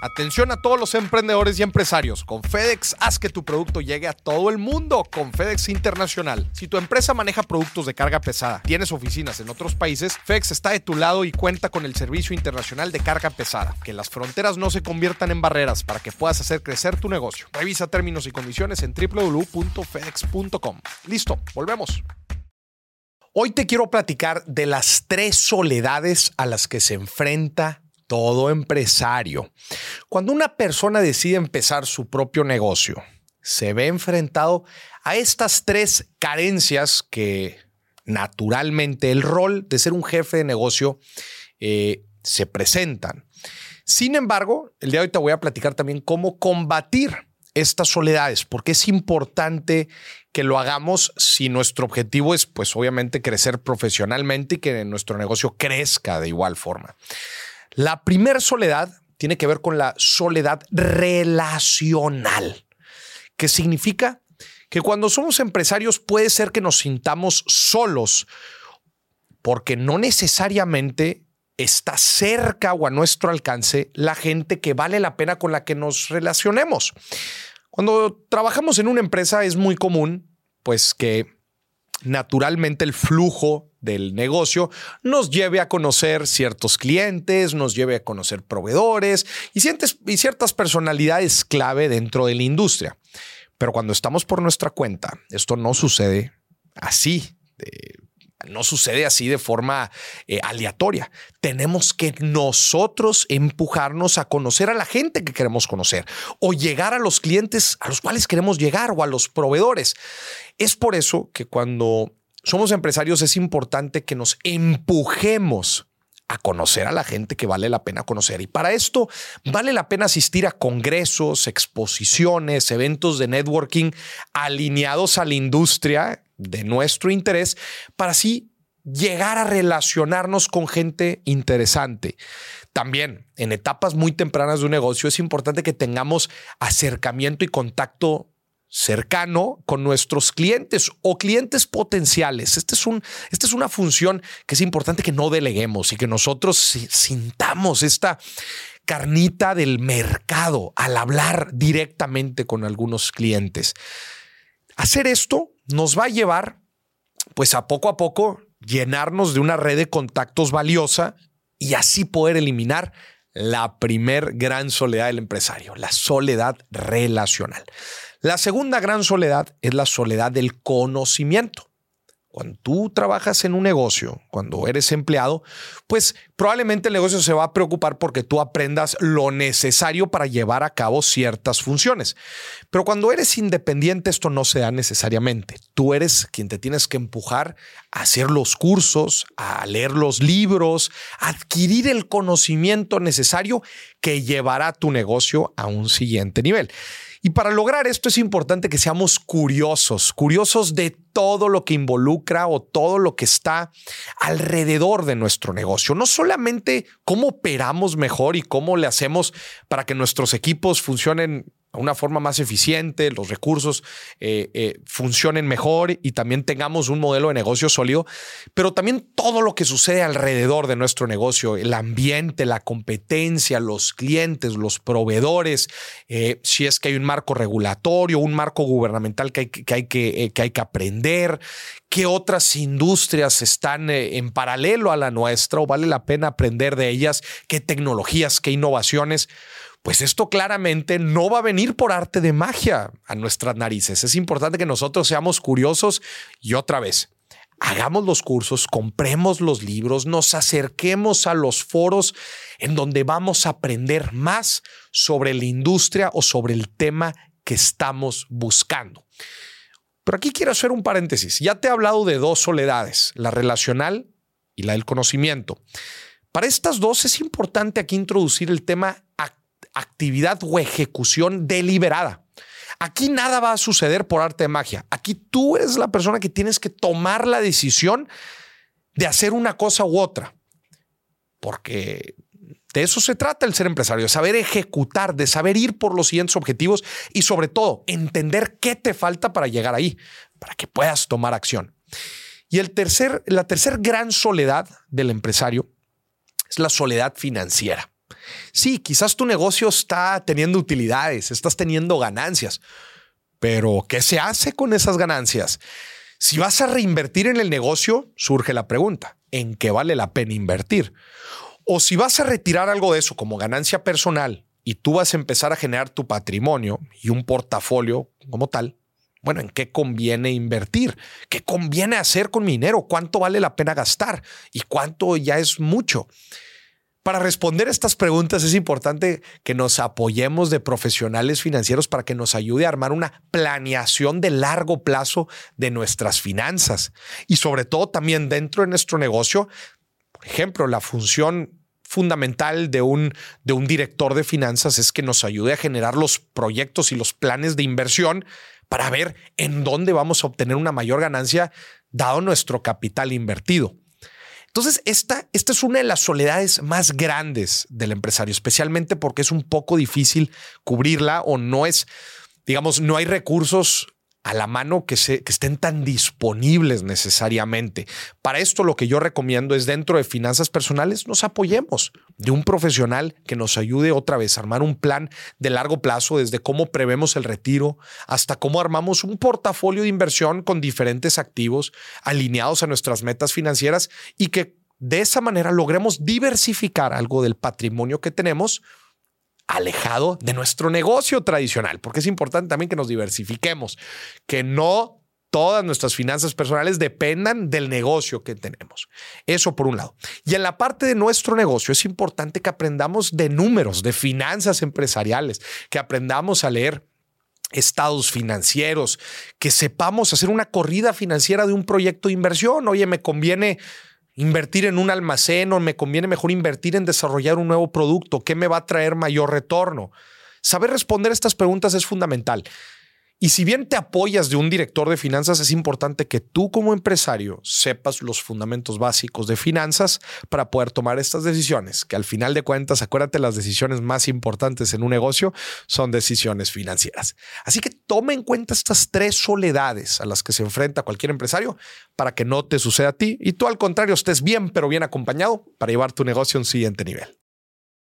Atención a todos los emprendedores y empresarios. Con FedEx haz que tu producto llegue a todo el mundo con FedEx Internacional. Si tu empresa maneja productos de carga pesada, tienes oficinas en otros países, FedEx está de tu lado y cuenta con el servicio internacional de carga pesada. Que las fronteras no se conviertan en barreras para que puedas hacer crecer tu negocio. Revisa términos y condiciones en www.fedex.com. Listo, volvemos. Hoy te quiero platicar de las tres soledades a las que se enfrenta todo empresario. Cuando una persona decide empezar su propio negocio, se ve enfrentado a estas tres carencias que naturalmente el rol de ser un jefe de negocio eh, se presentan. Sin embargo, el día de hoy te voy a platicar también cómo combatir estas soledades, porque es importante que lo hagamos si nuestro objetivo es, pues obviamente, crecer profesionalmente y que nuestro negocio crezca de igual forma. La primera soledad tiene que ver con la soledad relacional, que significa que cuando somos empresarios puede ser que nos sintamos solos, porque no necesariamente está cerca o a nuestro alcance la gente que vale la pena con la que nos relacionemos. Cuando trabajamos en una empresa es muy común, pues que naturalmente el flujo del negocio nos lleve a conocer ciertos clientes, nos lleve a conocer proveedores y, y ciertas personalidades clave dentro de la industria. Pero cuando estamos por nuestra cuenta, esto no sucede así. No sucede así de forma eh, aleatoria. Tenemos que nosotros empujarnos a conocer a la gente que queremos conocer o llegar a los clientes a los cuales queremos llegar o a los proveedores. Es por eso que cuando somos empresarios es importante que nos empujemos a conocer a la gente que vale la pena conocer. Y para esto vale la pena asistir a congresos, exposiciones, eventos de networking alineados a la industria de nuestro interés para así llegar a relacionarnos con gente interesante. También en etapas muy tempranas de un negocio es importante que tengamos acercamiento y contacto cercano con nuestros clientes o clientes potenciales. Este es un, esta es una función que es importante que no deleguemos y que nosotros sintamos esta carnita del mercado al hablar directamente con algunos clientes. Hacer esto nos va a llevar, pues a poco a poco, llenarnos de una red de contactos valiosa y así poder eliminar la primer gran soledad del empresario, la soledad relacional. La segunda gran soledad es la soledad del conocimiento. Cuando tú trabajas en un negocio, cuando eres empleado, pues probablemente el negocio se va a preocupar porque tú aprendas lo necesario para llevar a cabo ciertas funciones. Pero cuando eres independiente, esto no se da necesariamente. Tú eres quien te tienes que empujar a hacer los cursos, a leer los libros, a adquirir el conocimiento necesario que llevará tu negocio a un siguiente nivel. Y para lograr esto es importante que seamos curiosos, curiosos de todo lo que involucra o todo lo que está alrededor de nuestro negocio. No solamente cómo operamos mejor y cómo le hacemos para que nuestros equipos funcionen una forma más eficiente, los recursos eh, eh, funcionen mejor y también tengamos un modelo de negocio sólido, pero también todo lo que sucede alrededor de nuestro negocio, el ambiente, la competencia, los clientes, los proveedores, eh, si es que hay un marco regulatorio, un marco gubernamental que hay que, hay que, que, hay que aprender, qué otras industrias están en paralelo a la nuestra o vale la pena aprender de ellas, qué tecnologías, qué innovaciones pues esto claramente no va a venir por arte de magia a nuestras narices. Es importante que nosotros seamos curiosos y otra vez, hagamos los cursos, compremos los libros, nos acerquemos a los foros en donde vamos a aprender más sobre la industria o sobre el tema que estamos buscando. Pero aquí quiero hacer un paréntesis. Ya te he hablado de dos soledades, la relacional y la del conocimiento. Para estas dos es importante aquí introducir el tema actividad o ejecución deliberada. Aquí nada va a suceder por arte de magia. Aquí tú eres la persona que tienes que tomar la decisión de hacer una cosa u otra. Porque de eso se trata el ser empresario, de saber ejecutar, de saber ir por los siguientes objetivos y sobre todo entender qué te falta para llegar ahí, para que puedas tomar acción. Y el tercer, la tercer gran soledad del empresario es la soledad financiera. Sí, quizás tu negocio está teniendo utilidades, estás teniendo ganancias, pero ¿qué se hace con esas ganancias? Si vas a reinvertir en el negocio, surge la pregunta, ¿en qué vale la pena invertir? O si vas a retirar algo de eso como ganancia personal y tú vas a empezar a generar tu patrimonio y un portafolio como tal, bueno, ¿en qué conviene invertir? ¿Qué conviene hacer con mi dinero? ¿Cuánto vale la pena gastar? ¿Y cuánto ya es mucho? Para responder estas preguntas es importante que nos apoyemos de profesionales financieros para que nos ayude a armar una planeación de largo plazo de nuestras finanzas y sobre todo también dentro de nuestro negocio. Por ejemplo, la función fundamental de un, de un director de finanzas es que nos ayude a generar los proyectos y los planes de inversión para ver en dónde vamos a obtener una mayor ganancia dado nuestro capital invertido. Entonces, esta, esta es una de las soledades más grandes del empresario, especialmente porque es un poco difícil cubrirla o no es, digamos, no hay recursos a la mano que, se, que estén tan disponibles necesariamente. Para esto lo que yo recomiendo es dentro de finanzas personales nos apoyemos de un profesional que nos ayude otra vez a armar un plan de largo plazo desde cómo prevemos el retiro hasta cómo armamos un portafolio de inversión con diferentes activos alineados a nuestras metas financieras y que de esa manera logremos diversificar algo del patrimonio que tenemos alejado de nuestro negocio tradicional, porque es importante también que nos diversifiquemos, que no todas nuestras finanzas personales dependan del negocio que tenemos. Eso por un lado. Y en la parte de nuestro negocio es importante que aprendamos de números, de finanzas empresariales, que aprendamos a leer estados financieros, que sepamos hacer una corrida financiera de un proyecto de inversión. Oye, me conviene invertir en un almacén o me conviene mejor invertir en desarrollar un nuevo producto? ¿Qué me va a traer mayor retorno? Saber responder estas preguntas es fundamental. Y si bien te apoyas de un director de finanzas, es importante que tú como empresario sepas los fundamentos básicos de finanzas para poder tomar estas decisiones, que al final de cuentas, acuérdate, las decisiones más importantes en un negocio son decisiones financieras. Así que toma en cuenta estas tres soledades a las que se enfrenta cualquier empresario para que no te suceda a ti y tú al contrario estés bien, pero bien acompañado para llevar tu negocio a un siguiente nivel.